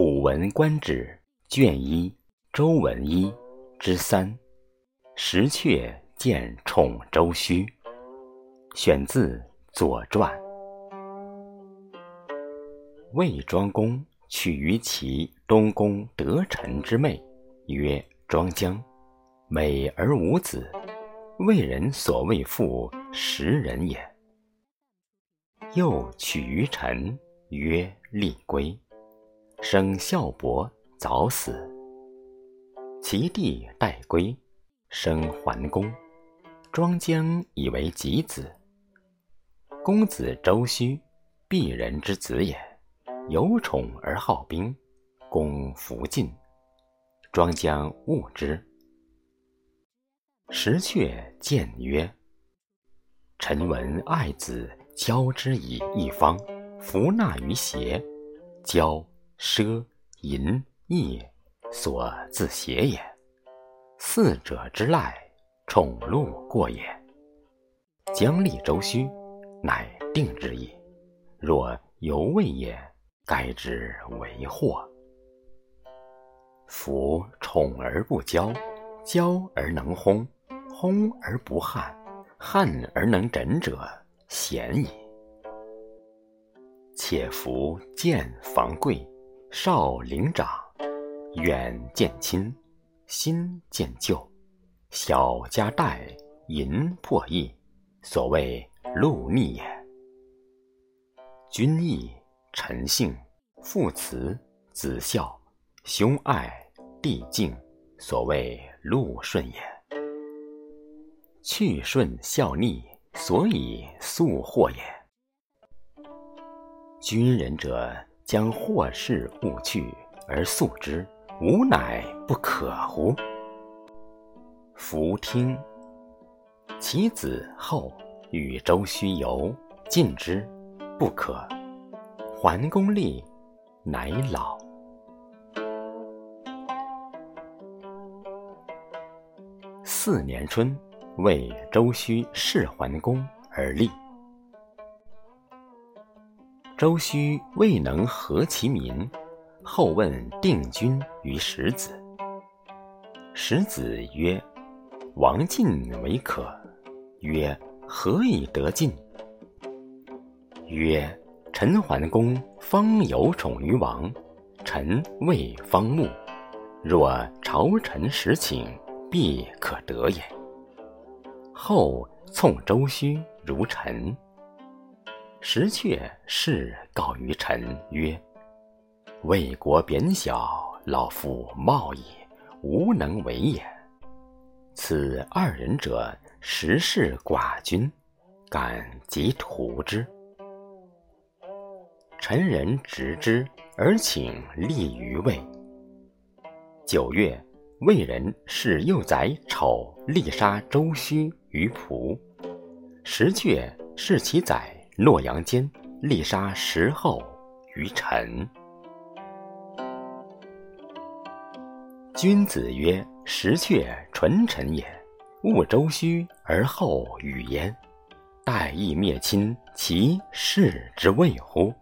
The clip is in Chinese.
古文观止卷一周文一之三，石阙见宠周须，选自《左传》。魏庄公娶于其东宫得臣之妹，曰庄姜，美而无子，为人所谓妇食人也。又娶于臣，曰厉归。生孝伯，早死。其弟代归，生桓公。庄姜以为己子。公子周须，鄙人之子也，有宠而好兵，攻弗进。庄姜恶之。石阙谏曰：“臣闻爱子，交之以一方，弗纳于邪。交。”奢淫逸，所自邪也。四者之赖，宠禄过也。将立周须，乃定之矣。若犹未也，该之为祸。夫宠而不骄，骄而能轰，轰而不悍，悍而能枕者，贤矣。且夫见防贵。少领长，远见亲，新见旧，小家带，淫破义，所谓禄逆也。君义，臣信，父慈，子孝，兄爱，弟敬，所谓禄顺也。去顺孝逆，所以速祸也。君人者。将祸事勿去而速之，吾乃不可乎？夫听，其子后与周须游，进之，不可。桓公立，乃老。四年春，为周须弑桓公而立。周须未能和其民，后问定君于石子。石子曰：“王进为可。”曰：“何以得进？”曰：“陈桓公方有宠于王，臣未方穆。若朝臣实请，必可得也。”后从周须如臣。石阙是告于臣曰：“魏国贬小，老夫冒矣，无能为也。此二人者，实是寡君，敢即屠之。”臣人执之，而请立于魏。九月，魏人使幼宰丑力杀周须于蒲。石阙是其宰。洛阳间，丽莎石后于臣。君子曰：“石阙纯臣也，勿周虚而后与焉。待义灭亲，其事之谓乎？”